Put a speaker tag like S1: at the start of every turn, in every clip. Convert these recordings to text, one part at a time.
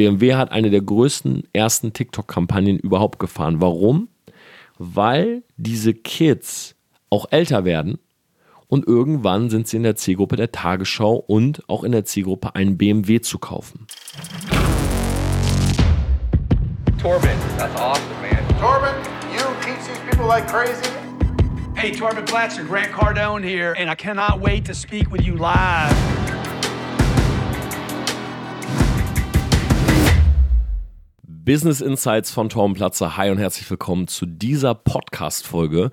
S1: BMW hat eine der größten ersten TikTok-Kampagnen überhaupt gefahren. Warum? Weil diese Kids auch älter werden und irgendwann sind sie in der Zielgruppe der Tagesschau und auch in der Zielgruppe einen BMW zu kaufen.
S2: Torben, that's awesome, man.
S3: Torben, you teach these people like crazy.
S4: Hey, Torben Blatcher, Grant Cardone here, and I cannot wait to speak with you live.
S1: Business Insights von Torben Platzer. Hi und herzlich willkommen zu dieser Podcast-Folge.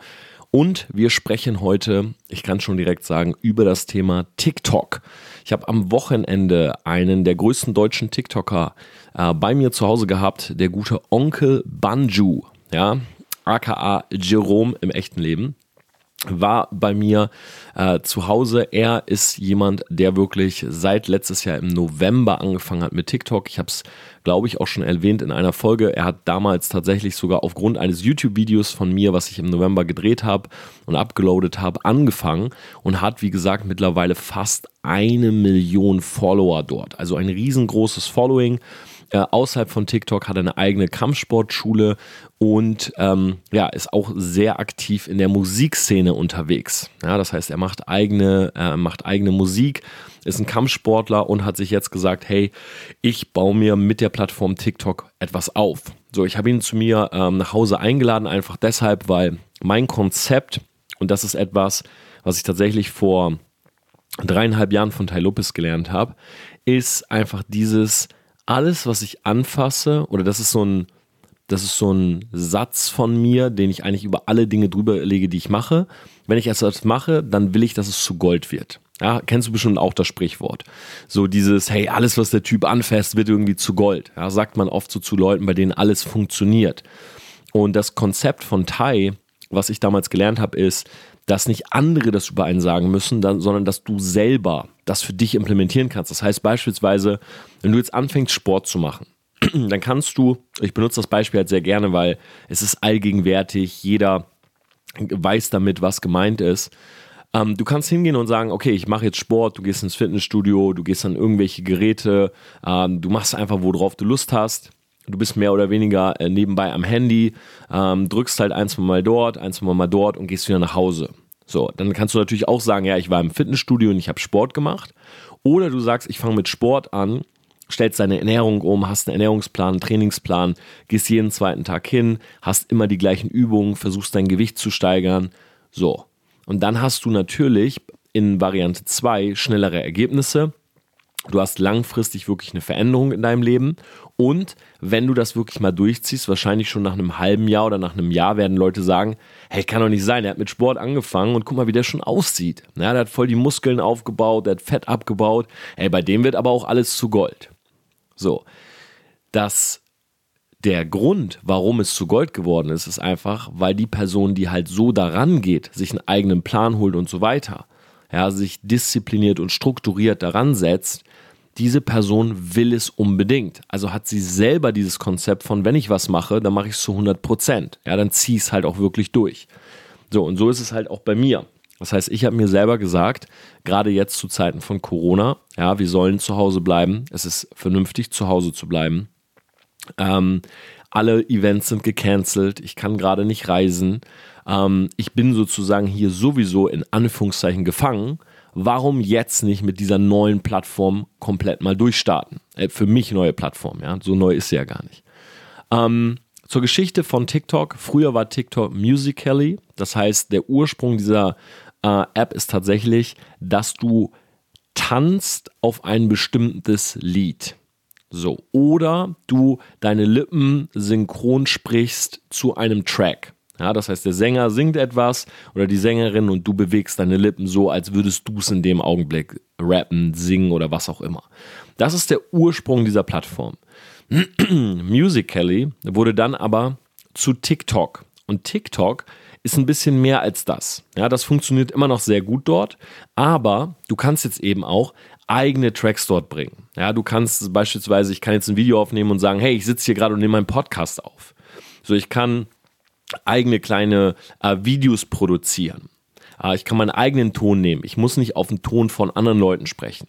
S1: Und wir sprechen heute, ich kann schon direkt sagen, über das Thema TikTok. Ich habe am Wochenende einen der größten deutschen TikToker äh, bei mir zu Hause gehabt, der gute Onkel Banju, ja, aka Jerome im echten Leben war bei mir äh, zu Hause. Er ist jemand, der wirklich seit letztes Jahr im November angefangen hat mit TikTok. Ich habe es, glaube ich, auch schon erwähnt in einer Folge. Er hat damals tatsächlich sogar aufgrund eines YouTube-Videos von mir, was ich im November gedreht habe und abgeloadet habe, angefangen und hat, wie gesagt, mittlerweile fast eine Million Follower dort. Also ein riesengroßes Following. Äh, außerhalb von TikTok hat er eine eigene Kampfsportschule und ähm, ja, ist auch sehr aktiv in der Musikszene unterwegs. Ja, das heißt, er macht eigene, äh, macht eigene Musik, ist ein Kampfsportler und hat sich jetzt gesagt, hey, ich baue mir mit der Plattform TikTok etwas auf. So, ich habe ihn zu mir ähm, nach Hause eingeladen, einfach deshalb, weil mein Konzept, und das ist etwas, was ich tatsächlich vor dreieinhalb Jahren von Tai Lopez gelernt habe, ist einfach dieses alles, was ich anfasse, oder das ist so ein, das ist so ein Satz von mir, den ich eigentlich über alle Dinge drüber lege, die ich mache. Wenn ich etwas mache, dann will ich, dass es zu Gold wird. Ja, kennst du bestimmt auch das Sprichwort. So dieses, hey, alles, was der Typ anfasst, wird irgendwie zu Gold. Ja, sagt man oft so zu Leuten, bei denen alles funktioniert. Und das Konzept von Tai, was ich damals gelernt habe, ist, dass nicht andere das über einen sagen müssen, sondern dass du selber das für dich implementieren kannst. Das heißt beispielsweise, wenn du jetzt anfängst, Sport zu machen, dann kannst du, ich benutze das Beispiel halt sehr gerne, weil es ist allgegenwärtig, jeder weiß damit, was gemeint ist. Ähm, du kannst hingehen und sagen, okay, ich mache jetzt Sport, du gehst ins Fitnessstudio, du gehst an irgendwelche Geräte, ähm, du machst einfach, worauf du Lust hast du bist mehr oder weniger äh, nebenbei am Handy, ähm, drückst halt ein, zwei Mal dort, ein, zwei Mal dort und gehst wieder nach Hause. So, dann kannst du natürlich auch sagen, ja, ich war im Fitnessstudio und ich habe Sport gemacht. Oder du sagst, ich fange mit Sport an, stellst deine Ernährung um, hast einen Ernährungsplan, einen Trainingsplan, gehst jeden zweiten Tag hin, hast immer die gleichen Übungen, versuchst dein Gewicht zu steigern. So. Und dann hast du natürlich in Variante 2 schnellere Ergebnisse. Du hast langfristig wirklich eine Veränderung in deinem Leben und wenn du das wirklich mal durchziehst, wahrscheinlich schon nach einem halben Jahr oder nach einem Jahr werden Leute sagen, hey, kann doch nicht sein, er hat mit Sport angefangen und guck mal, wie der schon aussieht. Ja, der hat voll die Muskeln aufgebaut, der hat Fett abgebaut. Ey, bei dem wird aber auch alles zu Gold. So, dass der Grund, warum es zu Gold geworden ist, ist einfach, weil die Person, die halt so daran geht, sich einen eigenen Plan holt und so weiter, ja, sich diszipliniert und strukturiert daran setzt, diese Person will es unbedingt. Also hat sie selber dieses Konzept von, wenn ich was mache, dann mache ich es zu 100 Prozent. Ja, dann ziehe ich es halt auch wirklich durch. So, und so ist es halt auch bei mir. Das heißt, ich habe mir selber gesagt, gerade jetzt zu Zeiten von Corona, ja, wir sollen zu Hause bleiben. Es ist vernünftig, zu Hause zu bleiben. Ähm, alle Events sind gecancelt. Ich kann gerade nicht reisen. Ähm, ich bin sozusagen hier sowieso in Anführungszeichen gefangen warum jetzt nicht mit dieser neuen Plattform komplett mal durchstarten? Äh, für mich neue Plattform, ja, so neu ist sie ja gar nicht. Ähm, zur Geschichte von TikTok. Früher war TikTok Musically, das heißt, der Ursprung dieser äh, App ist tatsächlich, dass du tanzt auf ein bestimmtes Lied. So, oder du deine Lippen synchron sprichst zu einem Track. Ja, das heißt, der Sänger singt etwas oder die Sängerin und du bewegst deine Lippen so, als würdest du es in dem Augenblick rappen, singen oder was auch immer. Das ist der Ursprung dieser Plattform. Musical.ly wurde dann aber zu TikTok. Und TikTok ist ein bisschen mehr als das. Ja, das funktioniert immer noch sehr gut dort, aber du kannst jetzt eben auch eigene Tracks dort bringen. Ja, du kannst beispielsweise, ich kann jetzt ein Video aufnehmen und sagen, hey, ich sitze hier gerade und nehme meinen Podcast auf. So, ich kann eigene kleine äh, Videos produzieren. Äh, ich kann meinen eigenen Ton nehmen. Ich muss nicht auf den Ton von anderen Leuten sprechen.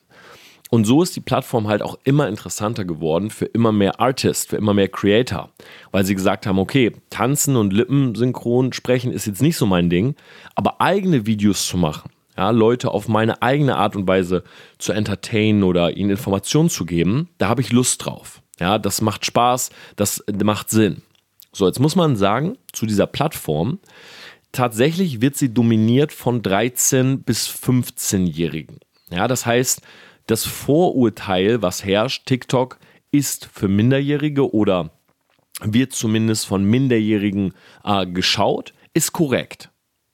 S1: Und so ist die Plattform halt auch immer interessanter geworden für immer mehr Artists, für immer mehr Creator, weil sie gesagt haben, okay, tanzen und Lippensynchron sprechen ist jetzt nicht so mein Ding, aber eigene Videos zu machen, ja, Leute auf meine eigene Art und Weise zu entertainen oder ihnen Informationen zu geben, da habe ich Lust drauf. Ja, das macht Spaß, das macht Sinn. So, jetzt muss man sagen, zu dieser Plattform, tatsächlich wird sie dominiert von 13 bis 15-Jährigen. Ja, das heißt, das Vorurteil, was herrscht, TikTok ist für Minderjährige oder wird zumindest von Minderjährigen äh, geschaut, ist korrekt.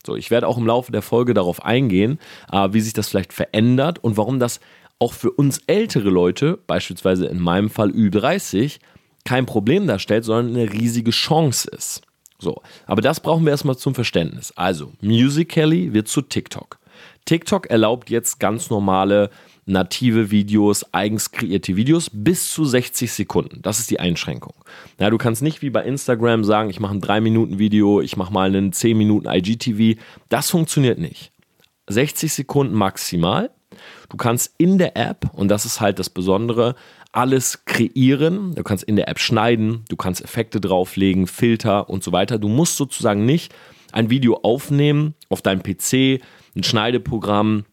S1: So, ich werde auch im Laufe der Folge darauf eingehen, äh, wie sich das vielleicht verändert und warum das auch für uns ältere Leute, beispielsweise in meinem Fall Ü30, kein Problem darstellt, sondern eine riesige Chance ist. So, aber das brauchen wir erstmal zum Verständnis. Also, Musically wird zu TikTok. TikTok erlaubt jetzt ganz normale native Videos, eigens kreierte Videos bis zu 60 Sekunden. Das ist die Einschränkung. Ja, du kannst nicht wie bei Instagram sagen, ich mache ein 3-Minuten-Video, ich mache mal einen 10 Minuten IGTV. Das funktioniert nicht. 60 Sekunden maximal. Du kannst in der App, und das ist halt das Besondere, alles kreieren. Du kannst in der App schneiden, du kannst Effekte drauflegen, Filter und so weiter. Du musst sozusagen nicht ein Video aufnehmen auf deinem PC, ein Schneideprogramm,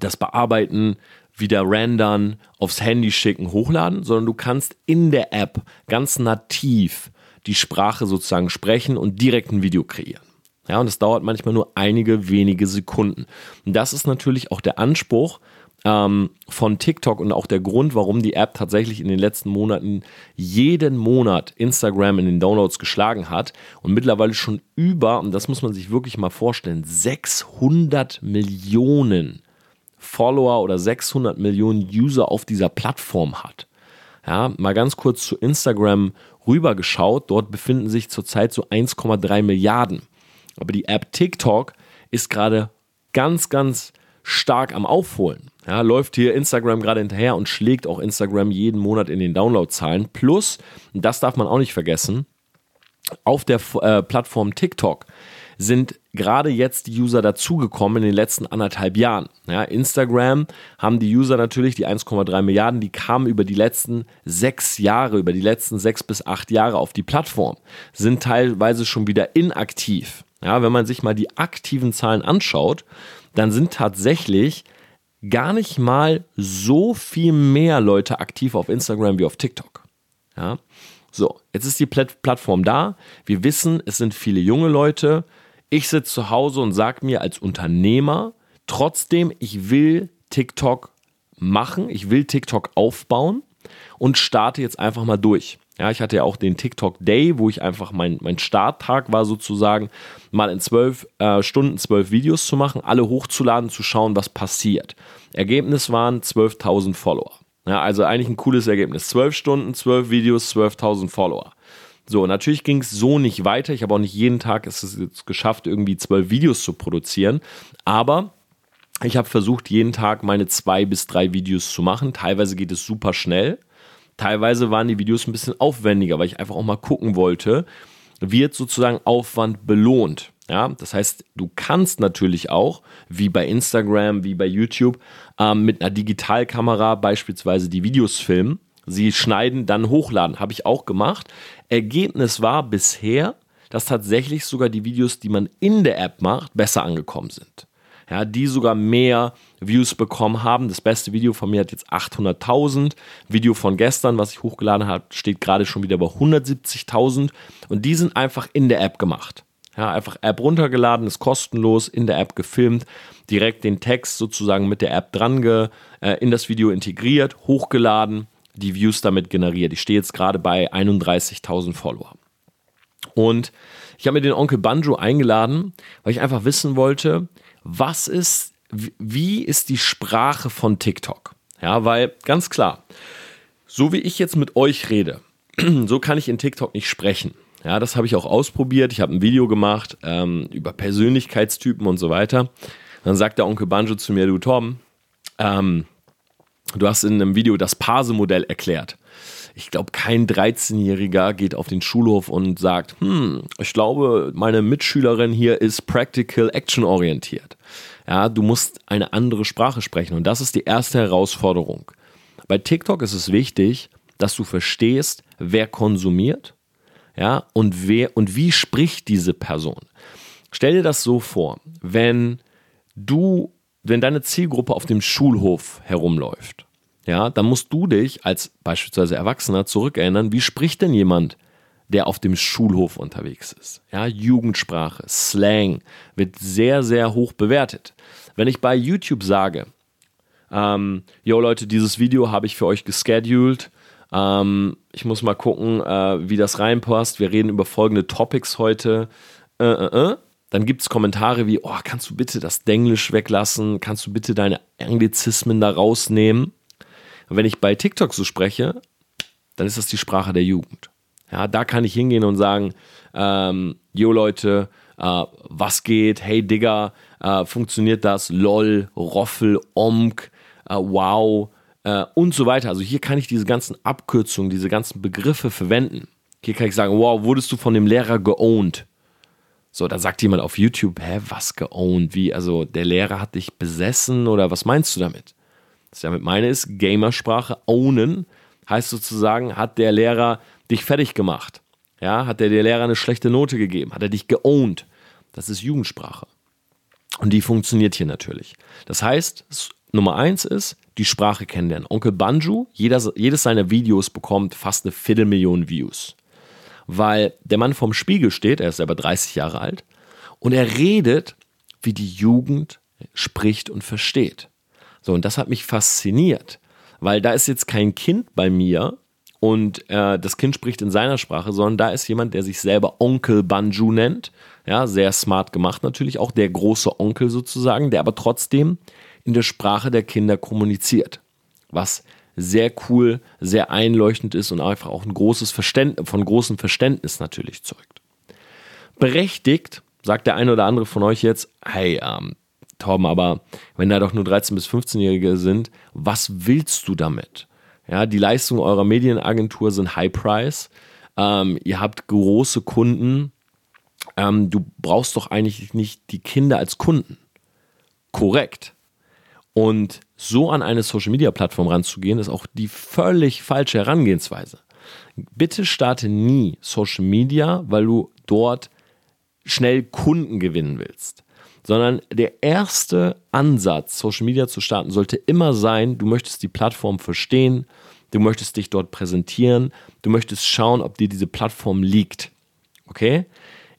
S1: das bearbeiten, wieder rendern, aufs Handy schicken, hochladen, sondern du kannst in der App ganz nativ die Sprache sozusagen sprechen und direkt ein Video kreieren. Ja, und das dauert manchmal nur einige wenige Sekunden. Und das ist natürlich auch der Anspruch ähm, von TikTok und auch der Grund, warum die App tatsächlich in den letzten Monaten jeden Monat Instagram in den Downloads geschlagen hat und mittlerweile schon über, und das muss man sich wirklich mal vorstellen, 600 Millionen Follower oder 600 Millionen User auf dieser Plattform hat. Ja, mal ganz kurz zu Instagram rübergeschaut. Dort befinden sich zurzeit so 1,3 Milliarden. Aber die App TikTok ist gerade ganz, ganz stark am Aufholen. Ja, läuft hier Instagram gerade hinterher und schlägt auch Instagram jeden Monat in den Downloadzahlen. Plus, das darf man auch nicht vergessen, auf der äh, Plattform TikTok sind gerade jetzt die User dazugekommen in den letzten anderthalb Jahren. Ja, Instagram haben die User natürlich, die 1,3 Milliarden, die kamen über die letzten sechs Jahre, über die letzten sechs bis acht Jahre auf die Plattform, sind teilweise schon wieder inaktiv. Ja, wenn man sich mal die aktiven Zahlen anschaut, dann sind tatsächlich gar nicht mal so viel mehr Leute aktiv auf Instagram wie auf TikTok. Ja, so, jetzt ist die Plattform da. Wir wissen, es sind viele junge Leute. Ich sitze zu Hause und sage mir als Unternehmer trotzdem, ich will TikTok machen, ich will TikTok aufbauen und starte jetzt einfach mal durch. Ja, ich hatte ja auch den TikTok Day, wo ich einfach mein, mein Starttag war sozusagen, mal in zwölf äh, Stunden zwölf Videos zu machen, alle hochzuladen, zu schauen, was passiert. Ergebnis waren 12.000 Follower. Ja, also eigentlich ein cooles Ergebnis. Zwölf Stunden, zwölf Videos, 12.000 Follower. So, natürlich ging es so nicht weiter. Ich habe auch nicht jeden Tag es geschafft, irgendwie zwölf Videos zu produzieren. Aber ich habe versucht, jeden Tag meine zwei bis drei Videos zu machen. Teilweise geht es super schnell. Teilweise waren die Videos ein bisschen aufwendiger, weil ich einfach auch mal gucken wollte, wird sozusagen Aufwand belohnt. Ja, das heißt, du kannst natürlich auch, wie bei Instagram, wie bei YouTube, ähm, mit einer Digitalkamera beispielsweise die Videos filmen sie schneiden, dann hochladen. Habe ich auch gemacht. Ergebnis war bisher, dass tatsächlich sogar die Videos, die man in der App macht, besser angekommen sind. Ja, die sogar mehr Views bekommen haben. Das beste Video von mir hat jetzt 800.000. Video von gestern, was ich hochgeladen habe, steht gerade schon wieder bei 170.000. Und die sind einfach in der App gemacht. Ja, einfach App runtergeladen, ist kostenlos, in der App gefilmt, direkt den Text sozusagen mit der App dran ge, äh, in das Video integriert, hochgeladen die Views damit generiert. Ich stehe jetzt gerade bei 31.000 Follower. Und ich habe mir den Onkel Banjo eingeladen, weil ich einfach wissen wollte, was ist, wie ist die Sprache von TikTok? Ja, weil ganz klar, so wie ich jetzt mit euch rede, so kann ich in TikTok nicht sprechen. Ja, das habe ich auch ausprobiert. Ich habe ein Video gemacht ähm, über Persönlichkeitstypen und so weiter. Dann sagt der Onkel Banjo zu mir, du Tom, ähm, Du hast in einem Video das Parse-Modell erklärt. Ich glaube, kein 13-Jähriger geht auf den Schulhof und sagt, hm, ich glaube, meine Mitschülerin hier ist practical action orientiert. Ja, du musst eine andere Sprache sprechen und das ist die erste Herausforderung. Bei TikTok ist es wichtig, dass du verstehst, wer konsumiert, ja, und wer und wie spricht diese Person. Stell dir das so vor, wenn du, wenn deine Zielgruppe auf dem Schulhof herumläuft, ja, dann musst du dich als beispielsweise Erwachsener zurückerinnern, wie spricht denn jemand, der auf dem Schulhof unterwegs ist? Ja, Jugendsprache, Slang wird sehr, sehr hoch bewertet. Wenn ich bei YouTube sage, ähm, yo Leute, dieses Video habe ich für euch gescheduled, ähm, ich muss mal gucken, äh, wie das reinpasst. Wir reden über folgende Topics heute. Äh, äh, äh. Dann gibt es Kommentare wie, oh, kannst du bitte das Denglisch weglassen? Kannst du bitte deine Anglizismen da rausnehmen? Und wenn ich bei TikTok so spreche, dann ist das die Sprache der Jugend. Ja, da kann ich hingehen und sagen, ähm, yo Leute, äh, was geht? Hey Digga, äh, funktioniert das? LOL, Roffel, Omk, äh, wow, äh, und so weiter. Also hier kann ich diese ganzen Abkürzungen, diese ganzen Begriffe verwenden. Hier kann ich sagen, wow, wurdest du von dem Lehrer geowned? So, da sagt jemand auf YouTube, hä, was geowned? Wie, also der Lehrer hat dich besessen oder was meinst du damit? Was ich damit meine ist, Gamersprache, ownen heißt sozusagen, hat der Lehrer dich fertig gemacht? Ja, hat der, der Lehrer eine schlechte Note gegeben? Hat er dich geowned? Das ist Jugendsprache. Und die funktioniert hier natürlich. Das heißt, Nummer eins ist, die Sprache kennenlernen. Onkel Banju, jeder, jedes seiner Videos bekommt fast eine Viertelmillion Views. Weil der Mann vorm Spiegel steht, er ist selber 30 Jahre alt, und er redet, wie die Jugend spricht und versteht. So, und das hat mich fasziniert, weil da ist jetzt kein Kind bei mir und äh, das Kind spricht in seiner Sprache, sondern da ist jemand, der sich selber Onkel Banju nennt. Ja, sehr smart gemacht natürlich, auch der große Onkel sozusagen, der aber trotzdem in der Sprache der Kinder kommuniziert. Was sehr cool, sehr einleuchtend ist und einfach auch ein großes Verständnis, von großem Verständnis natürlich zeugt. Berechtigt, sagt der eine oder andere von euch jetzt, hey, ähm, Torben, aber wenn da doch nur 13- bis 15-Jährige sind, was willst du damit? Ja, die Leistungen eurer Medienagentur sind High Price. Ähm, ihr habt große Kunden. Ähm, du brauchst doch eigentlich nicht die Kinder als Kunden. Korrekt. Und so an eine Social-Media-Plattform ranzugehen, ist auch die völlig falsche Herangehensweise. Bitte starte nie Social Media, weil du dort schnell Kunden gewinnen willst. Sondern der erste Ansatz, Social Media zu starten, sollte immer sein, du möchtest die Plattform verstehen, du möchtest dich dort präsentieren, du möchtest schauen, ob dir diese Plattform liegt. Okay?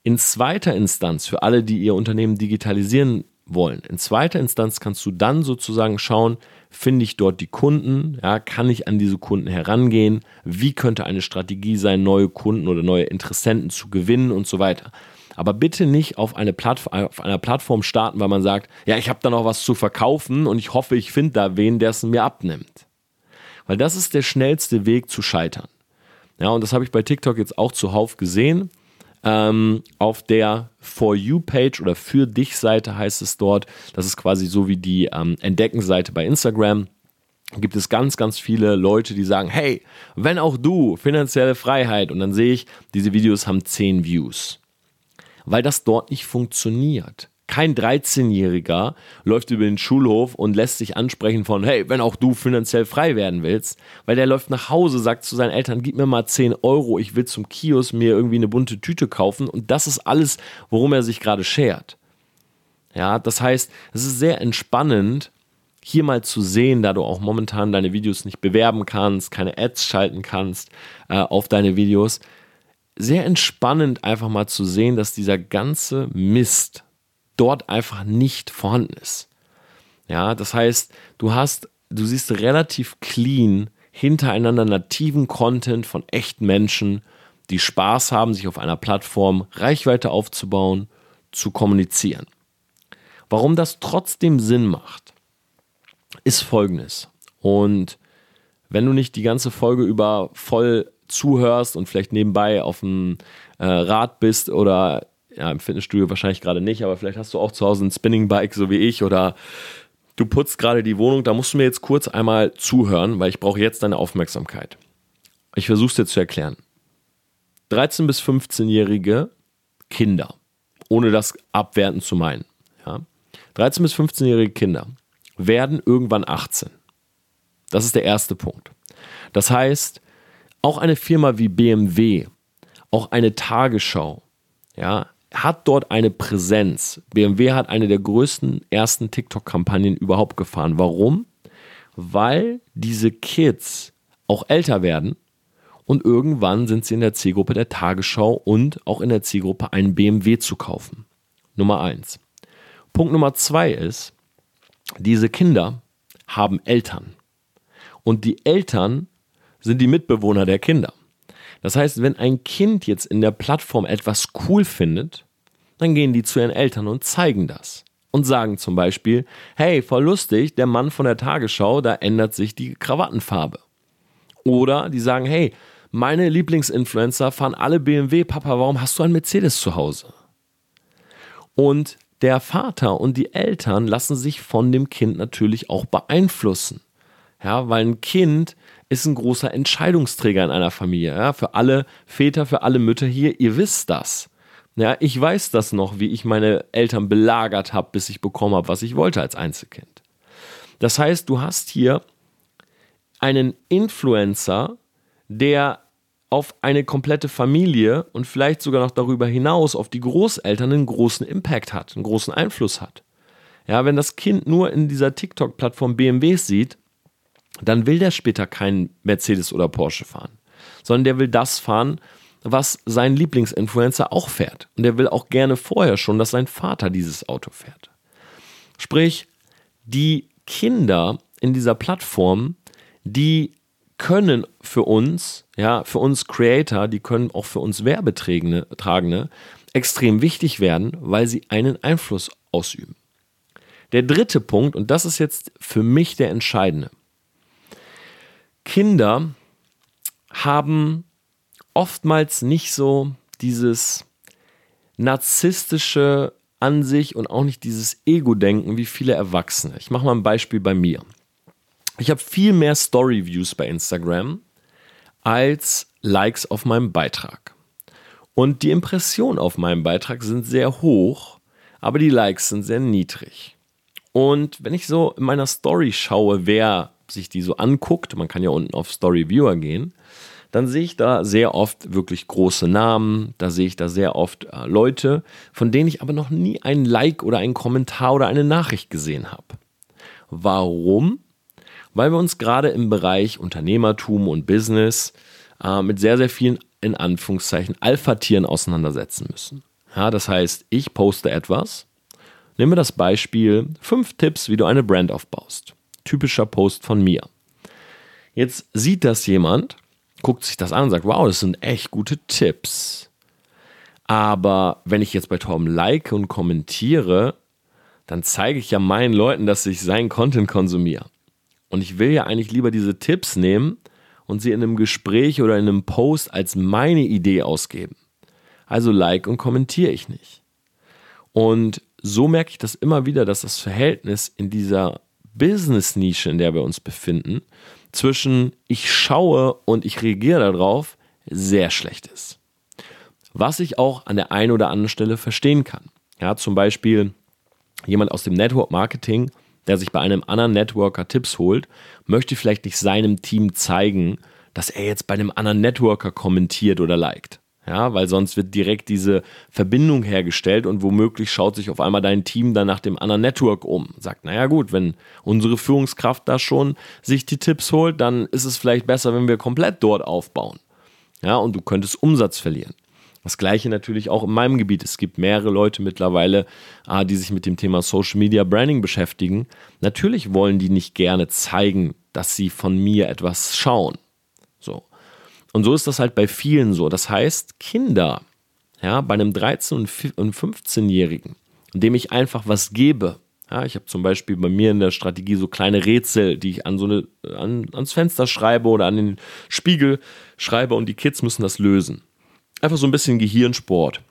S1: In zweiter Instanz, für alle, die ihr Unternehmen digitalisieren wollen. In zweiter Instanz kannst du dann sozusagen schauen, finde ich dort die Kunden, ja, kann ich an diese Kunden herangehen, wie könnte eine Strategie sein, neue Kunden oder neue Interessenten zu gewinnen und so weiter. Aber bitte nicht auf, eine Plattform, auf einer Plattform starten, weil man sagt, ja, ich habe da noch was zu verkaufen und ich hoffe, ich finde da wen, der es mir abnimmt. Weil das ist der schnellste Weg zu scheitern. Ja, und das habe ich bei TikTok jetzt auch zuhauf gesehen. Ähm, auf der For You-Page oder für dich Seite heißt es dort. Das ist quasi so wie die ähm, Entdecken-Seite bei Instagram gibt es ganz, ganz viele Leute, die sagen, hey, wenn auch du finanzielle Freiheit und dann sehe ich, diese Videos haben 10 Views. Weil das dort nicht funktioniert. Kein 13-Jähriger läuft über den Schulhof und lässt sich ansprechen von, hey, wenn auch du finanziell frei werden willst, weil der läuft nach Hause, sagt zu seinen Eltern, gib mir mal 10 Euro, ich will zum Kiosk mir irgendwie eine bunte Tüte kaufen und das ist alles, worum er sich gerade schert. Ja, das heißt, es ist sehr entspannend, hier mal zu sehen, da du auch momentan deine Videos nicht bewerben kannst, keine Ads schalten kannst äh, auf deine Videos, sehr entspannend einfach mal zu sehen, dass dieser ganze Mist, dort einfach nicht vorhanden ist. Ja, das heißt, du hast, du siehst relativ clean hintereinander nativen Content von echten Menschen, die Spaß haben, sich auf einer Plattform Reichweite aufzubauen, zu kommunizieren. Warum das trotzdem Sinn macht, ist folgendes. Und wenn du nicht die ganze Folge über voll zuhörst und vielleicht nebenbei auf dem äh, Rad bist oder ja, im Fitnessstudio wahrscheinlich gerade nicht, aber vielleicht hast du auch zu Hause ein Spinning-Bike, so wie ich, oder du putzt gerade die Wohnung, da musst du mir jetzt kurz einmal zuhören, weil ich brauche jetzt deine Aufmerksamkeit. Ich versuche es dir zu erklären. 13- bis 15-jährige Kinder, ohne das abwertend zu meinen, ja, 13- bis 15-jährige Kinder werden irgendwann 18. Das ist der erste Punkt. Das heißt, auch eine Firma wie BMW, auch eine Tagesschau, ja, hat dort eine Präsenz. BMW hat eine der größten ersten TikTok-Kampagnen überhaupt gefahren. Warum? Weil diese Kids auch älter werden und irgendwann sind sie in der Zielgruppe der Tagesschau und auch in der Zielgruppe einen BMW zu kaufen. Nummer eins. Punkt Nummer zwei ist, diese Kinder haben Eltern. Und die Eltern sind die Mitbewohner der Kinder. Das heißt, wenn ein Kind jetzt in der Plattform etwas cool findet, dann gehen die zu ihren Eltern und zeigen das. Und sagen zum Beispiel, hey, voll lustig, der Mann von der Tagesschau, da ändert sich die Krawattenfarbe. Oder die sagen, hey, meine Lieblingsinfluencer fahren alle BMW, Papa, warum hast du einen Mercedes zu Hause? Und der Vater und die Eltern lassen sich von dem Kind natürlich auch beeinflussen. Ja, weil ein Kind ist ein großer Entscheidungsträger in einer Familie. Ja, für alle Väter, für alle Mütter hier, ihr wisst das. Ja, ich weiß das noch, wie ich meine Eltern belagert habe, bis ich bekommen habe, was ich wollte als Einzelkind. Das heißt, du hast hier einen Influencer, der auf eine komplette Familie und vielleicht sogar noch darüber hinaus auf die Großeltern einen großen Impact hat, einen großen Einfluss hat. Ja, wenn das Kind nur in dieser TikTok-Plattform BMWs sieht, dann will der später keinen Mercedes oder Porsche fahren, sondern der will das fahren, was sein Lieblingsinfluencer auch fährt. Und der will auch gerne vorher schon, dass sein Vater dieses Auto fährt. Sprich, die Kinder in dieser Plattform, die können für uns, ja, für uns Creator, die können auch für uns Werbetragende extrem wichtig werden, weil sie einen Einfluss ausüben. Der dritte Punkt, und das ist jetzt für mich der entscheidende. Kinder haben oftmals nicht so dieses narzisstische an sich und auch nicht dieses Ego-Denken wie viele Erwachsene. Ich mache mal ein Beispiel bei mir. Ich habe viel mehr Story-Views bei Instagram als Likes auf meinem Beitrag. Und die Impressionen auf meinem Beitrag sind sehr hoch, aber die Likes sind sehr niedrig. Und wenn ich so in meiner Story schaue, wer sich die so anguckt, man kann ja unten auf Story Viewer gehen, dann sehe ich da sehr oft wirklich große Namen, da sehe ich da sehr oft äh, Leute, von denen ich aber noch nie ein Like oder einen Kommentar oder eine Nachricht gesehen habe. Warum? Weil wir uns gerade im Bereich Unternehmertum und Business äh, mit sehr, sehr vielen, in Anführungszeichen, Alpha-Tieren auseinandersetzen müssen. Ja, das heißt, ich poste etwas, nehme das Beispiel, fünf Tipps, wie du eine Brand aufbaust typischer Post von mir. Jetzt sieht das jemand, guckt sich das an und sagt, wow, das sind echt gute Tipps. Aber wenn ich jetzt bei Torben like und kommentiere, dann zeige ich ja meinen Leuten, dass ich seinen Content konsumiere. Und ich will ja eigentlich lieber diese Tipps nehmen und sie in einem Gespräch oder in einem Post als meine Idee ausgeben. Also like und kommentiere ich nicht. Und so merke ich das immer wieder, dass das Verhältnis in dieser Business-Nische, in der wir uns befinden, zwischen ich schaue und ich reagiere darauf, sehr schlecht ist. Was ich auch an der einen oder anderen Stelle verstehen kann. Ja, zum Beispiel jemand aus dem Network Marketing, der sich bei einem anderen Networker Tipps holt, möchte vielleicht nicht seinem Team zeigen, dass er jetzt bei einem anderen Networker kommentiert oder liked. Ja, weil sonst wird direkt diese Verbindung hergestellt und womöglich schaut sich auf einmal dein Team dann nach dem anderen Network um. Sagt, naja gut, wenn unsere Führungskraft da schon sich die Tipps holt, dann ist es vielleicht besser, wenn wir komplett dort aufbauen. Ja, und du könntest Umsatz verlieren. Das gleiche natürlich auch in meinem Gebiet. Es gibt mehrere Leute mittlerweile, ah, die sich mit dem Thema Social Media Branding beschäftigen. Natürlich wollen die nicht gerne zeigen, dass sie von mir etwas schauen. Und so ist das halt bei vielen so. Das heißt, Kinder, ja, bei einem 13- und 15-Jährigen, dem ich einfach was gebe, ja, ich habe zum Beispiel bei mir in der Strategie so kleine Rätsel, die ich an so eine, an, ans Fenster schreibe oder an den Spiegel schreibe und die Kids müssen das lösen. Einfach so ein bisschen Gehirnsport.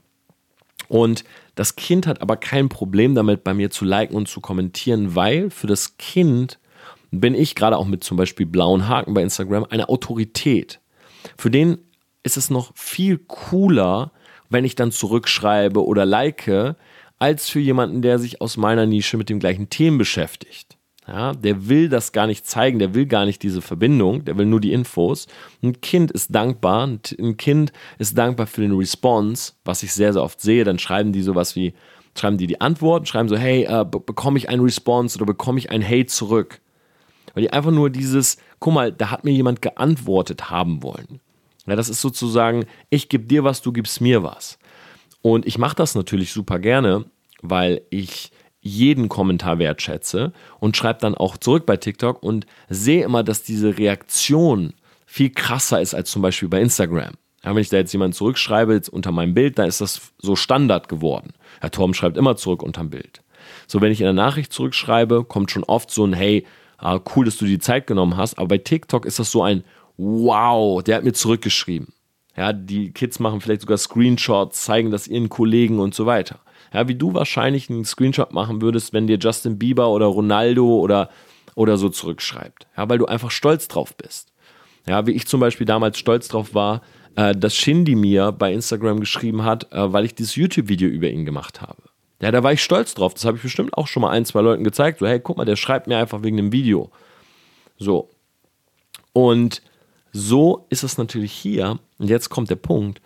S1: Und das Kind hat aber kein Problem damit, bei mir zu liken und zu kommentieren, weil für das Kind bin ich gerade auch mit zum Beispiel blauen Haken bei Instagram eine Autorität. Für den ist es noch viel cooler, wenn ich dann zurückschreibe oder like, als für jemanden, der sich aus meiner Nische mit dem gleichen Themen beschäftigt. Ja, der will das gar nicht zeigen, der will gar nicht diese Verbindung, der will nur die Infos. Ein Kind ist dankbar, ein Kind ist dankbar für den Response, was ich sehr, sehr oft sehe. Dann schreiben die sowas wie, schreiben die die Antworten, schreiben so, hey, äh, bekomme ich einen Response oder bekomme ich ein Hey zurück? Weil die einfach nur dieses, guck mal, da hat mir jemand geantwortet haben wollen. Ja, das ist sozusagen, ich gebe dir was, du gibst mir was. Und ich mache das natürlich super gerne, weil ich jeden Kommentar wertschätze und schreibe dann auch zurück bei TikTok und sehe immer, dass diese Reaktion viel krasser ist als zum Beispiel bei Instagram. Ja, wenn ich da jetzt jemanden zurückschreibe jetzt unter meinem Bild, dann ist das so Standard geworden. Herr Torben schreibt immer zurück unterm Bild. So, wenn ich in der Nachricht zurückschreibe, kommt schon oft so ein Hey, ah, cool, dass du die Zeit genommen hast. Aber bei TikTok ist das so ein Wow, der hat mir zurückgeschrieben. Ja, die Kids machen vielleicht sogar Screenshots, zeigen das ihren Kollegen und so weiter. Ja, wie du wahrscheinlich einen Screenshot machen würdest, wenn dir Justin Bieber oder Ronaldo oder, oder so zurückschreibt. Ja, weil du einfach stolz drauf bist. Ja, wie ich zum Beispiel damals stolz drauf war, äh, dass Shindy mir bei Instagram geschrieben hat, äh, weil ich dieses YouTube-Video über ihn gemacht habe. Ja, da war ich stolz drauf. Das habe ich bestimmt auch schon mal ein, zwei Leuten gezeigt. So, hey, guck mal, der schreibt mir einfach wegen dem Video. So. Und so ist es natürlich hier, und jetzt kommt der Punkt,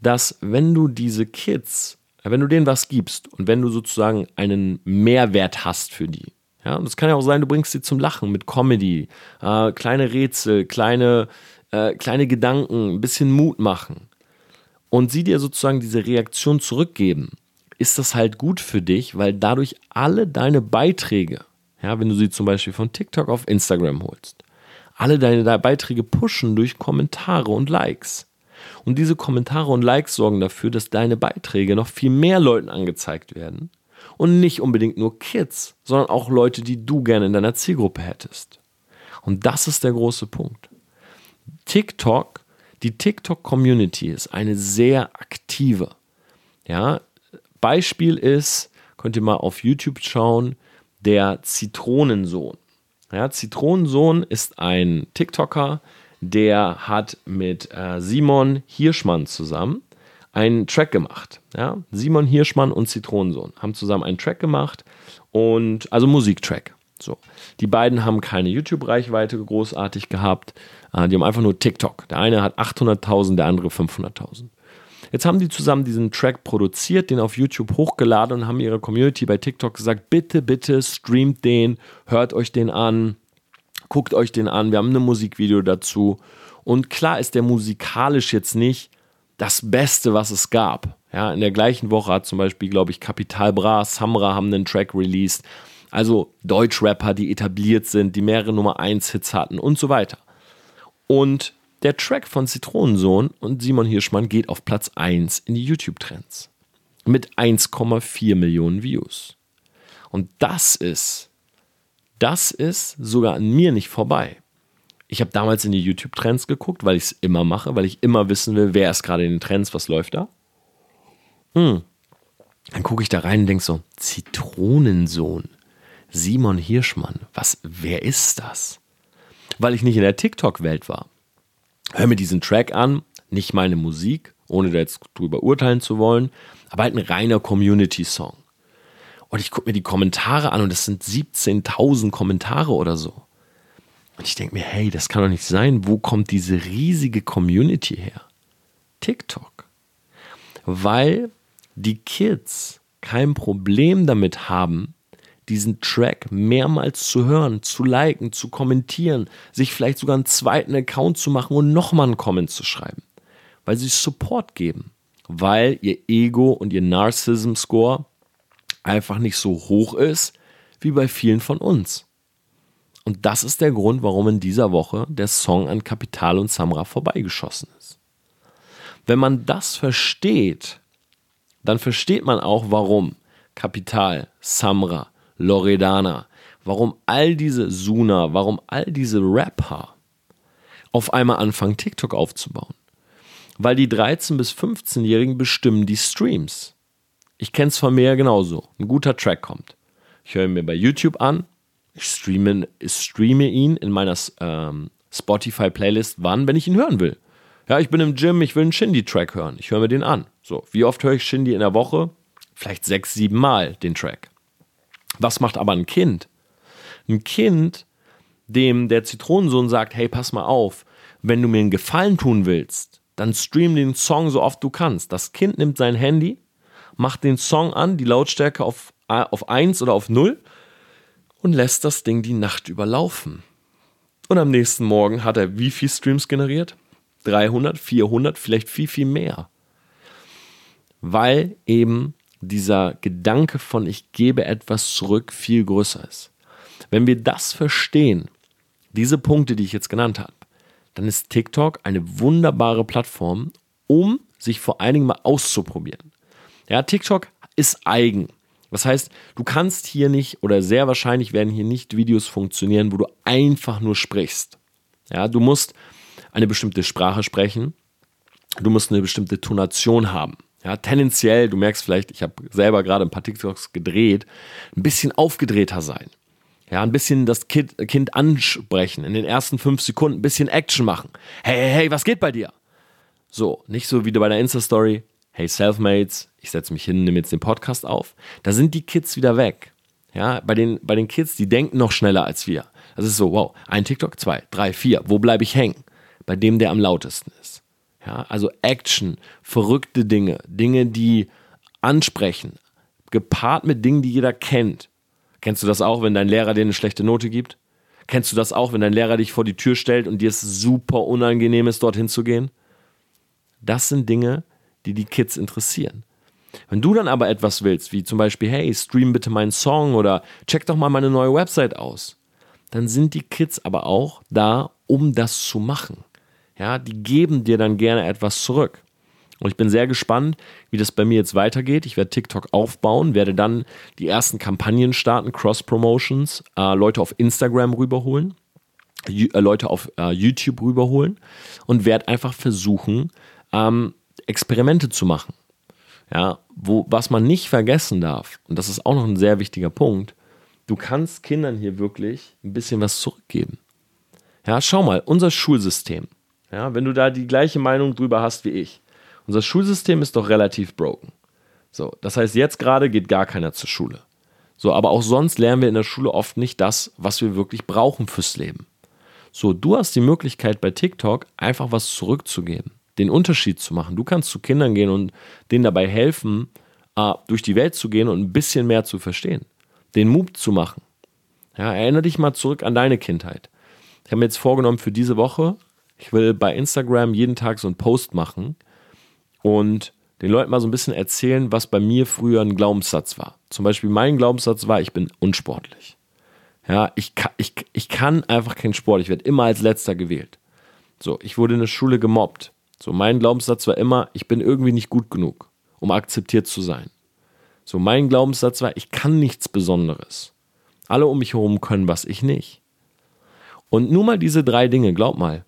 S1: dass wenn du diese Kids wenn du denen was gibst und wenn du sozusagen einen Mehrwert hast für die, ja, und das kann ja auch sein, du bringst sie zum Lachen mit Comedy, äh, kleine Rätsel, kleine, äh, kleine Gedanken, ein bisschen Mut machen und sie dir sozusagen diese Reaktion zurückgeben, ist das halt gut für dich, weil dadurch alle deine Beiträge, ja, wenn du sie zum Beispiel von TikTok auf Instagram holst, alle deine Beiträge pushen durch Kommentare und Likes. Und diese Kommentare und Likes sorgen dafür, dass deine Beiträge noch viel mehr Leuten angezeigt werden. Und nicht unbedingt nur Kids, sondern auch Leute, die du gerne in deiner Zielgruppe hättest. Und das ist der große Punkt. TikTok, die TikTok-Community ist eine sehr aktive. Ja, Beispiel ist, könnt ihr mal auf YouTube schauen, der Zitronensohn. Ja, Zitronensohn ist ein TikToker, der hat mit äh, Simon Hirschmann zusammen einen Track gemacht. Ja? Simon Hirschmann und Zitronensohn haben zusammen einen Track gemacht und also Musiktrack. So. Die beiden haben keine YouTube-Reichweite großartig gehabt. Äh, die haben einfach nur TikTok. Der eine hat 800.000, der andere 500.000. Jetzt haben die zusammen diesen Track produziert, den auf YouTube hochgeladen und haben ihrer Community bei TikTok gesagt, bitte, bitte streamt den, hört euch den an, guckt euch den an, wir haben ein Musikvideo dazu. Und klar ist der musikalisch jetzt nicht das Beste, was es gab. Ja, in der gleichen Woche hat zum Beispiel, glaube ich, Capital Bra, Samra haben einen Track released. Also Deutschrapper, die etabliert sind, die mehrere Nummer 1 Hits hatten und so weiter. Und der Track von Zitronensohn und Simon Hirschmann geht auf Platz 1 in die YouTube-Trends. Mit 1,4 Millionen Views. Und das ist das ist sogar an mir nicht vorbei. Ich habe damals in die YouTube-Trends geguckt, weil ich es immer mache, weil ich immer wissen will, wer ist gerade in den Trends, was läuft da. Hm. Dann gucke ich da rein und denke so, Zitronensohn, Simon Hirschmann, was, wer ist das? Weil ich nicht in der TikTok-Welt war. Hör mir diesen Track an, nicht meine Musik, ohne da jetzt drüber urteilen zu wollen, aber halt ein reiner Community-Song. Und ich gucke mir die Kommentare an und das sind 17.000 Kommentare oder so. Und ich denke mir, hey, das kann doch nicht sein. Wo kommt diese riesige Community her? TikTok. Weil die Kids kein Problem damit haben, diesen Track mehrmals zu hören, zu liken, zu kommentieren, sich vielleicht sogar einen zweiten Account zu machen und nochmal einen Comment zu schreiben. Weil sie Support geben. Weil ihr Ego und ihr Narcissism-Score einfach nicht so hoch ist wie bei vielen von uns. Und das ist der Grund, warum in dieser Woche der Song an Kapital und Samra vorbeigeschossen ist. Wenn man das versteht, dann versteht man auch, warum Kapital, Samra, Loredana, warum all diese Suna, warum all diese Rapper auf einmal anfangen, TikTok aufzubauen. Weil die 13- bis 15-Jährigen bestimmen die Streams. Ich kenne es von mir genauso. Ein guter Track kommt. Ich höre ihn mir bei YouTube an. Ich streame, ich streame ihn in meiner ähm, Spotify-Playlist, wann, wenn ich ihn hören will. Ja, ich bin im Gym, ich will einen Shindy-Track hören. Ich höre mir den an. So, wie oft höre ich Shindy in der Woche? Vielleicht sechs, sieben Mal den Track. Was macht aber ein Kind? Ein Kind, dem der Zitronensohn sagt, hey, pass mal auf, wenn du mir einen Gefallen tun willst, dann stream den Song so oft du kannst. Das Kind nimmt sein Handy, macht den Song an, die Lautstärke auf, auf 1 oder auf 0 und lässt das Ding die Nacht überlaufen. Und am nächsten Morgen hat er wie viel Streams generiert? 300, 400, vielleicht viel, viel mehr. Weil eben dieser Gedanke von ich gebe etwas zurück viel größer ist. Wenn wir das verstehen, diese Punkte, die ich jetzt genannt habe, dann ist TikTok eine wunderbare Plattform, um sich vor allen Dingen mal auszuprobieren. Ja, TikTok ist eigen. Das heißt, du kannst hier nicht oder sehr wahrscheinlich werden hier nicht Videos funktionieren, wo du einfach nur sprichst. Ja, du musst eine bestimmte Sprache sprechen. Du musst eine bestimmte Tonation haben. Ja, tendenziell, du merkst vielleicht, ich habe selber gerade ein paar TikToks gedreht, ein bisschen aufgedrehter sein. Ja, ein bisschen das kind, kind ansprechen, in den ersten fünf Sekunden ein bisschen Action machen. Hey, hey, hey, was geht bei dir? So, nicht so wie bei der Insta-Story. Hey, Selfmates, ich setze mich hin, nehme jetzt den Podcast auf. Da sind die Kids wieder weg. Ja, bei den, bei den Kids, die denken noch schneller als wir. Das ist so, wow, ein TikTok, zwei, drei, vier, wo bleibe ich hängen? Bei dem, der am lautesten ist. Ja, also Action, verrückte Dinge, Dinge, die ansprechen, gepaart mit Dingen, die jeder kennt. Kennst du das auch, wenn dein Lehrer dir eine schlechte Note gibt? Kennst du das auch, wenn dein Lehrer dich vor die Tür stellt und dir es super unangenehm ist, dorthin zu gehen? Das sind Dinge, die die Kids interessieren. Wenn du dann aber etwas willst, wie zum Beispiel, hey, stream bitte meinen Song oder check doch mal meine neue Website aus, dann sind die Kids aber auch da, um das zu machen. Ja, die geben dir dann gerne etwas zurück. Und ich bin sehr gespannt, wie das bei mir jetzt weitergeht. Ich werde TikTok aufbauen, werde dann die ersten Kampagnen starten, Cross-Promotions, äh, Leute auf Instagram rüberholen, äh, Leute auf äh, YouTube rüberholen und werde einfach versuchen, ähm, Experimente zu machen. Ja, wo, was man nicht vergessen darf, und das ist auch noch ein sehr wichtiger Punkt, du kannst Kindern hier wirklich ein bisschen was zurückgeben. Ja, schau mal, unser Schulsystem. Ja, wenn du da die gleiche Meinung drüber hast wie ich. Unser Schulsystem ist doch relativ broken. So, das heißt, jetzt gerade geht gar keiner zur Schule. So, aber auch sonst lernen wir in der Schule oft nicht das, was wir wirklich brauchen fürs Leben. So, du hast die Möglichkeit bei TikTok einfach was zurückzugeben den Unterschied zu machen. Du kannst zu Kindern gehen und denen dabei helfen, äh, durch die Welt zu gehen und ein bisschen mehr zu verstehen. Den Mut zu machen. Ja, erinnere dich mal zurück an deine Kindheit. Ich habe mir jetzt vorgenommen für diese Woche, ich will bei Instagram jeden Tag so einen Post machen und den Leuten mal so ein bisschen erzählen, was bei mir früher ein Glaubenssatz war. Zum Beispiel mein Glaubenssatz war, ich bin unsportlich. Ja, ich, ich, ich kann einfach keinen Sport. Ich werde immer als letzter gewählt. So, ich wurde in der Schule gemobbt. So, mein Glaubenssatz war immer, ich bin irgendwie nicht gut genug, um akzeptiert zu sein. So, mein Glaubenssatz war, ich kann nichts Besonderes. Alle um mich herum können was, ich nicht. Und nur mal diese drei Dinge, glaub mal,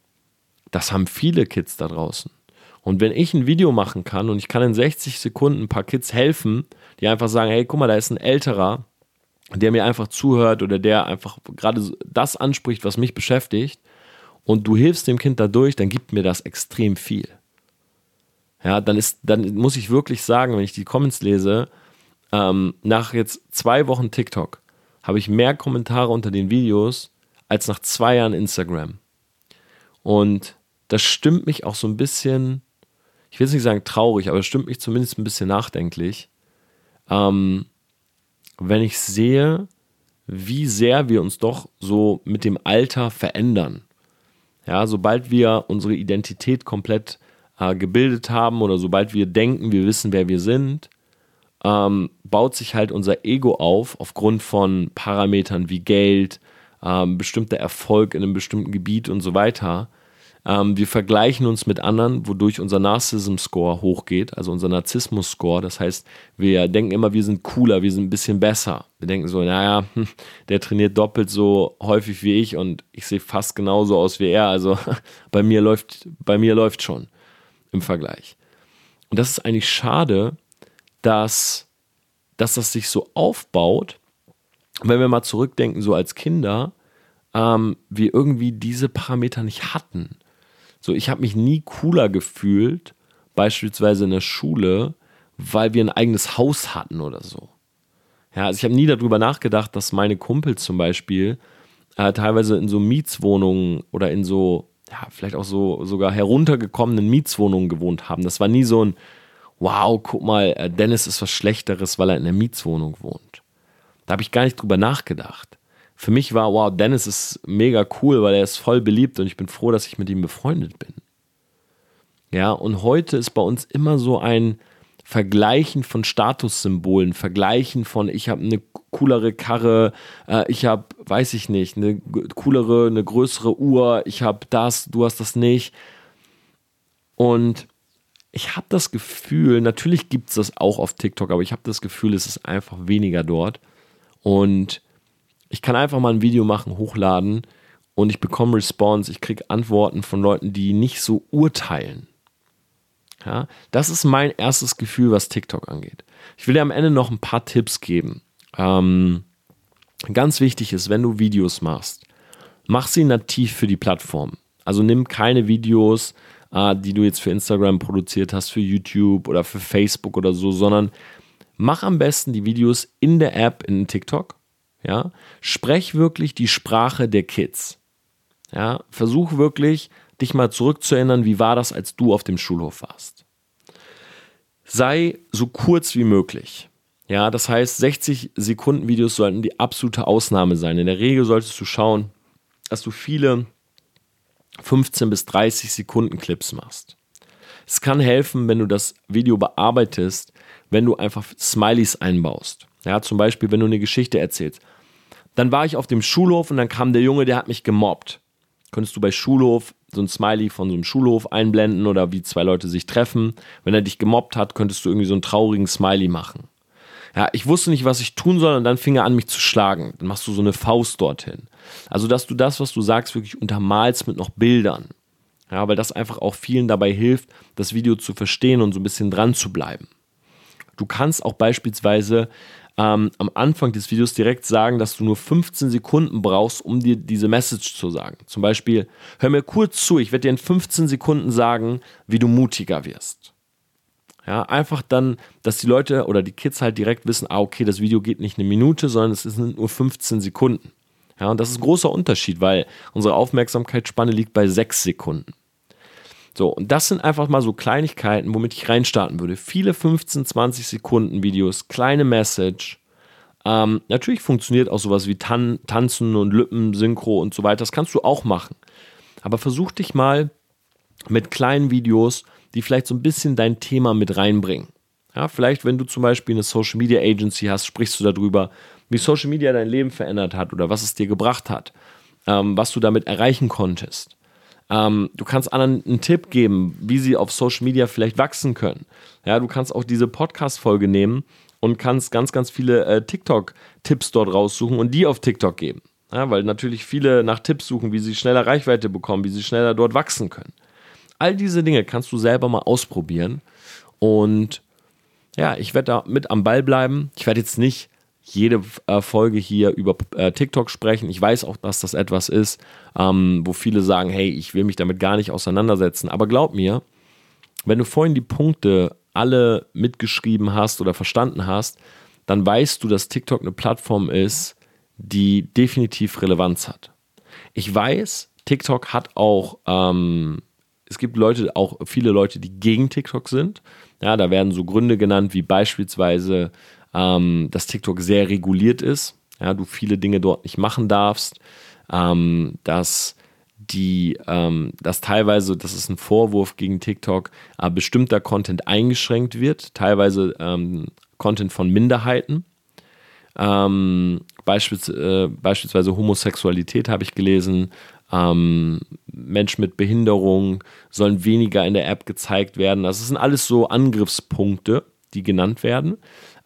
S1: das haben viele Kids da draußen. Und wenn ich ein Video machen kann und ich kann in 60 Sekunden ein paar Kids helfen, die einfach sagen, hey, guck mal, da ist ein älterer, der mir einfach zuhört oder der einfach gerade das anspricht, was mich beschäftigt, und du hilfst dem Kind dadurch, dann gibt mir das extrem viel. Ja, dann ist, dann muss ich wirklich sagen, wenn ich die Comments lese, ähm, nach jetzt zwei Wochen TikTok habe ich mehr Kommentare unter den Videos als nach zwei Jahren Instagram. Und das stimmt mich auch so ein bisschen, ich will es nicht sagen traurig, aber es stimmt mich zumindest ein bisschen nachdenklich, ähm, wenn ich sehe, wie sehr wir uns doch so mit dem Alter verändern. Ja, sobald wir unsere Identität komplett äh, gebildet haben oder sobald wir denken, wir wissen, wer wir sind, ähm, baut sich halt unser Ego auf aufgrund von Parametern wie Geld, ähm, bestimmter Erfolg in einem bestimmten Gebiet und so weiter. Ähm, wir vergleichen uns mit anderen, wodurch unser Narcissism-Score hochgeht, also unser Narzissmus-Score. Das heißt, wir denken immer, wir sind cooler, wir sind ein bisschen besser. Wir denken so, naja, hm, der trainiert doppelt so häufig wie ich und ich sehe fast genauso aus wie er. Also bei mir läuft, bei mir läuft schon im Vergleich. Und das ist eigentlich schade, dass, dass das sich so aufbaut. Wenn wir mal zurückdenken, so als Kinder, ähm, wir irgendwie diese Parameter nicht hatten. So, ich habe mich nie cooler gefühlt, beispielsweise in der Schule, weil wir ein eigenes Haus hatten oder so. Ja, also ich habe nie darüber nachgedacht, dass meine Kumpels zum Beispiel äh, teilweise in so Mietswohnungen oder in so, ja, vielleicht auch so sogar heruntergekommenen Mietswohnungen gewohnt haben. Das war nie so ein, wow, guck mal, äh, Dennis ist was Schlechteres, weil er in der Mietswohnung wohnt. Da habe ich gar nicht drüber nachgedacht. Für mich war, wow, Dennis ist mega cool, weil er ist voll beliebt und ich bin froh, dass ich mit ihm befreundet bin. Ja, und heute ist bei uns immer so ein Vergleichen von Statussymbolen, Vergleichen von, ich habe eine coolere Karre, äh, ich habe, weiß ich nicht, eine coolere, eine größere Uhr, ich habe das, du hast das nicht. Und ich habe das Gefühl, natürlich gibt es das auch auf TikTok, aber ich habe das Gefühl, es ist einfach weniger dort. Und ich kann einfach mal ein Video machen, hochladen und ich bekomme Response, ich kriege Antworten von Leuten, die nicht so urteilen. Ja, das ist mein erstes Gefühl, was TikTok angeht. Ich will dir am Ende noch ein paar Tipps geben. Ähm, ganz wichtig ist, wenn du Videos machst, mach sie nativ für die Plattform. Also nimm keine Videos, äh, die du jetzt für Instagram produziert hast, für YouTube oder für Facebook oder so, sondern mach am besten die Videos in der App in TikTok. Ja, sprech wirklich die Sprache der Kids. Ja, versuch wirklich dich mal zurückzuerinnern, wie war das, als du auf dem Schulhof warst. Sei so kurz wie möglich. Ja, das heißt, 60 Sekunden Videos sollten die absolute Ausnahme sein. In der Regel solltest du schauen, dass du viele 15 bis 30 Sekunden Clips machst. Es kann helfen, wenn du das Video bearbeitest, wenn du einfach Smileys einbaust. Ja, zum Beispiel, wenn du eine Geschichte erzählst. Dann war ich auf dem Schulhof und dann kam der Junge, der hat mich gemobbt. Könntest du bei Schulhof so ein Smiley von so einem Schulhof einblenden oder wie zwei Leute sich treffen. Wenn er dich gemobbt hat, könntest du irgendwie so einen traurigen Smiley machen. Ja, ich wusste nicht, was ich tun soll und dann fing er an, mich zu schlagen. Dann machst du so eine Faust dorthin. Also, dass du das, was du sagst, wirklich untermalst mit noch Bildern. Ja, weil das einfach auch vielen dabei hilft, das Video zu verstehen und so ein bisschen dran zu bleiben. Du kannst auch beispielsweise ähm, am Anfang des Videos direkt sagen, dass du nur 15 Sekunden brauchst, um dir diese Message zu sagen. Zum Beispiel, hör mir kurz zu, ich werde dir in 15 Sekunden sagen, wie du mutiger wirst. Ja, einfach dann, dass die Leute oder die Kids halt direkt wissen, ah, okay, das Video geht nicht eine Minute, sondern es sind nur 15 Sekunden. Ja, und das ist ein großer Unterschied, weil unsere Aufmerksamkeitsspanne liegt bei 6 Sekunden. So, und das sind einfach mal so Kleinigkeiten, womit ich reinstarten würde. Viele 15, 20 Sekunden Videos, kleine Message. Ähm, natürlich funktioniert auch sowas wie Tan Tanzen und Lippen, Synchro und so weiter. Das kannst du auch machen. Aber versuch dich mal mit kleinen Videos, die vielleicht so ein bisschen dein Thema mit reinbringen. Ja, vielleicht, wenn du zum Beispiel eine Social Media Agency hast, sprichst du darüber, wie Social Media dein Leben verändert hat oder was es dir gebracht hat, ähm, was du damit erreichen konntest. Ähm, du kannst anderen einen Tipp geben, wie sie auf Social Media vielleicht wachsen können. Ja, du kannst auch diese Podcast-Folge nehmen und kannst ganz, ganz viele äh, TikTok-Tipps dort raussuchen und die auf TikTok geben. Ja, weil natürlich viele nach Tipps suchen, wie sie schneller Reichweite bekommen, wie sie schneller dort wachsen können. All diese Dinge kannst du selber mal ausprobieren. Und ja, ich werde da mit am Ball bleiben. Ich werde jetzt nicht jede äh, Folge hier über äh, TikTok sprechen. Ich weiß auch, dass das etwas ist, ähm, wo viele sagen, hey, ich will mich damit gar nicht auseinandersetzen. Aber glaub mir, wenn du vorhin die Punkte alle mitgeschrieben hast oder verstanden hast, dann weißt du, dass TikTok eine Plattform ist, die definitiv Relevanz hat. Ich weiß, TikTok hat auch, ähm, es gibt Leute, auch viele Leute, die gegen TikTok sind. Ja, da werden so Gründe genannt, wie beispielsweise ähm, dass TikTok sehr reguliert ist, ja, du viele Dinge dort nicht machen darfst, ähm, dass die, ähm, dass teilweise, das ist ein Vorwurf gegen TikTok, äh, bestimmter Content eingeschränkt wird, teilweise ähm, Content von Minderheiten. Ähm, beispiels, äh, beispielsweise Homosexualität habe ich gelesen, ähm, Menschen mit Behinderung sollen weniger in der App gezeigt werden. Das sind alles so Angriffspunkte, die genannt werden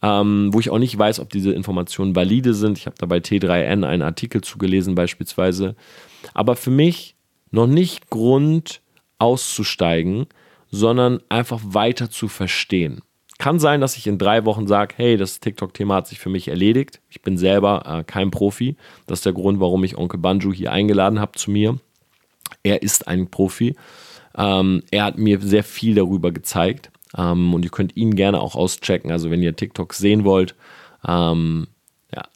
S1: ähm, wo ich auch nicht weiß, ob diese Informationen valide sind. Ich habe da bei T3N einen Artikel zugelesen beispielsweise. Aber für mich noch nicht Grund auszusteigen, sondern einfach weiter zu verstehen. Kann sein, dass ich in drei Wochen sage, hey, das TikTok-Thema hat sich für mich erledigt. Ich bin selber äh, kein Profi. Das ist der Grund, warum ich Onkel Banju hier eingeladen habe zu mir. Er ist ein Profi. Ähm, er hat mir sehr viel darüber gezeigt. Ähm, und ihr könnt ihn gerne auch auschecken. Also wenn ihr TikTok sehen wollt, ähm,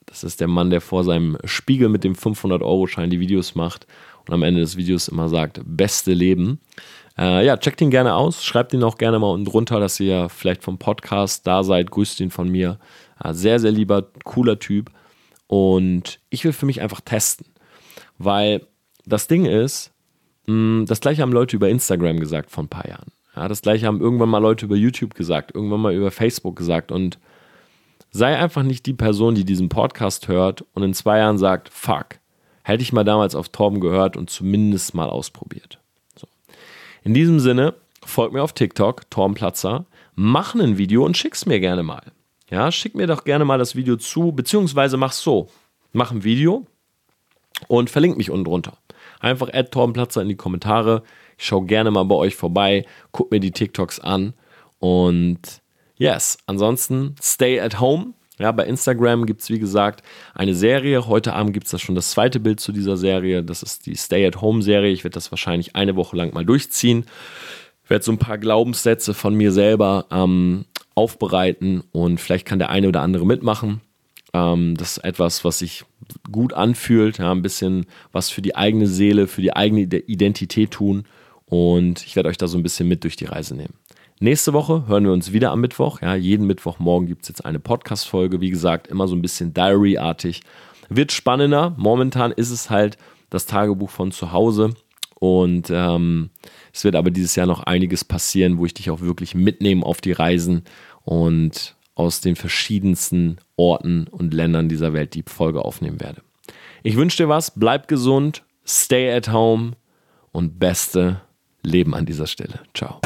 S1: Das ist der Mann, der vor seinem Spiegel mit dem 500-Euro-Schein die Videos macht und am Ende des Videos immer sagt, beste Leben. Äh, ja, checkt ihn gerne aus. Schreibt ihn auch gerne mal unten drunter, dass ihr vielleicht vom Podcast da seid. Grüßt ihn von mir. Äh, sehr, sehr lieber, cooler Typ. Und ich will für mich einfach testen. Weil das Ding ist, mh, das gleiche haben Leute über Instagram gesagt vor ein paar Jahren. Ja, das gleiche haben irgendwann mal Leute über YouTube gesagt, irgendwann mal über Facebook gesagt. Und sei einfach nicht die Person, die diesen Podcast hört und in zwei Jahren sagt, fuck, hätte ich mal damals auf Torben gehört und zumindest mal ausprobiert. So. In diesem Sinne, folgt mir auf TikTok, Torbenplatzer, mach ein Video und schick's mir gerne mal. Ja, schick mir doch gerne mal das Video zu, beziehungsweise mach's so. Mach ein Video und verlink mich unten drunter. Einfach Torbenplatzer in die Kommentare. Ich schaue gerne mal bei euch vorbei, guck mir die TikToks an und yes, ansonsten stay at home. Ja, bei Instagram gibt es, wie gesagt, eine Serie. Heute Abend gibt es da schon das zweite Bild zu dieser Serie. Das ist die Stay-at-Home-Serie. Ich werde das wahrscheinlich eine Woche lang mal durchziehen. Ich werde so ein paar Glaubenssätze von mir selber ähm, aufbereiten und vielleicht kann der eine oder andere mitmachen. Ähm, das ist etwas, was sich gut anfühlt, ja, ein bisschen was für die eigene Seele, für die eigene Identität tun. Und ich werde euch da so ein bisschen mit durch die Reise nehmen. Nächste Woche hören wir uns wieder am Mittwoch. Ja, jeden Mittwochmorgen gibt es jetzt eine Podcast-Folge. Wie gesagt, immer so ein bisschen Diary-artig. Wird spannender. Momentan ist es halt das Tagebuch von zu Hause. Und ähm, es wird aber dieses Jahr noch einiges passieren, wo ich dich auch wirklich mitnehme auf die Reisen und aus den verschiedensten Orten und Ländern dieser Welt die Folge aufnehmen werde. Ich wünsche dir was, bleib gesund, stay at home und beste Leben an dieser Stelle. Ciao.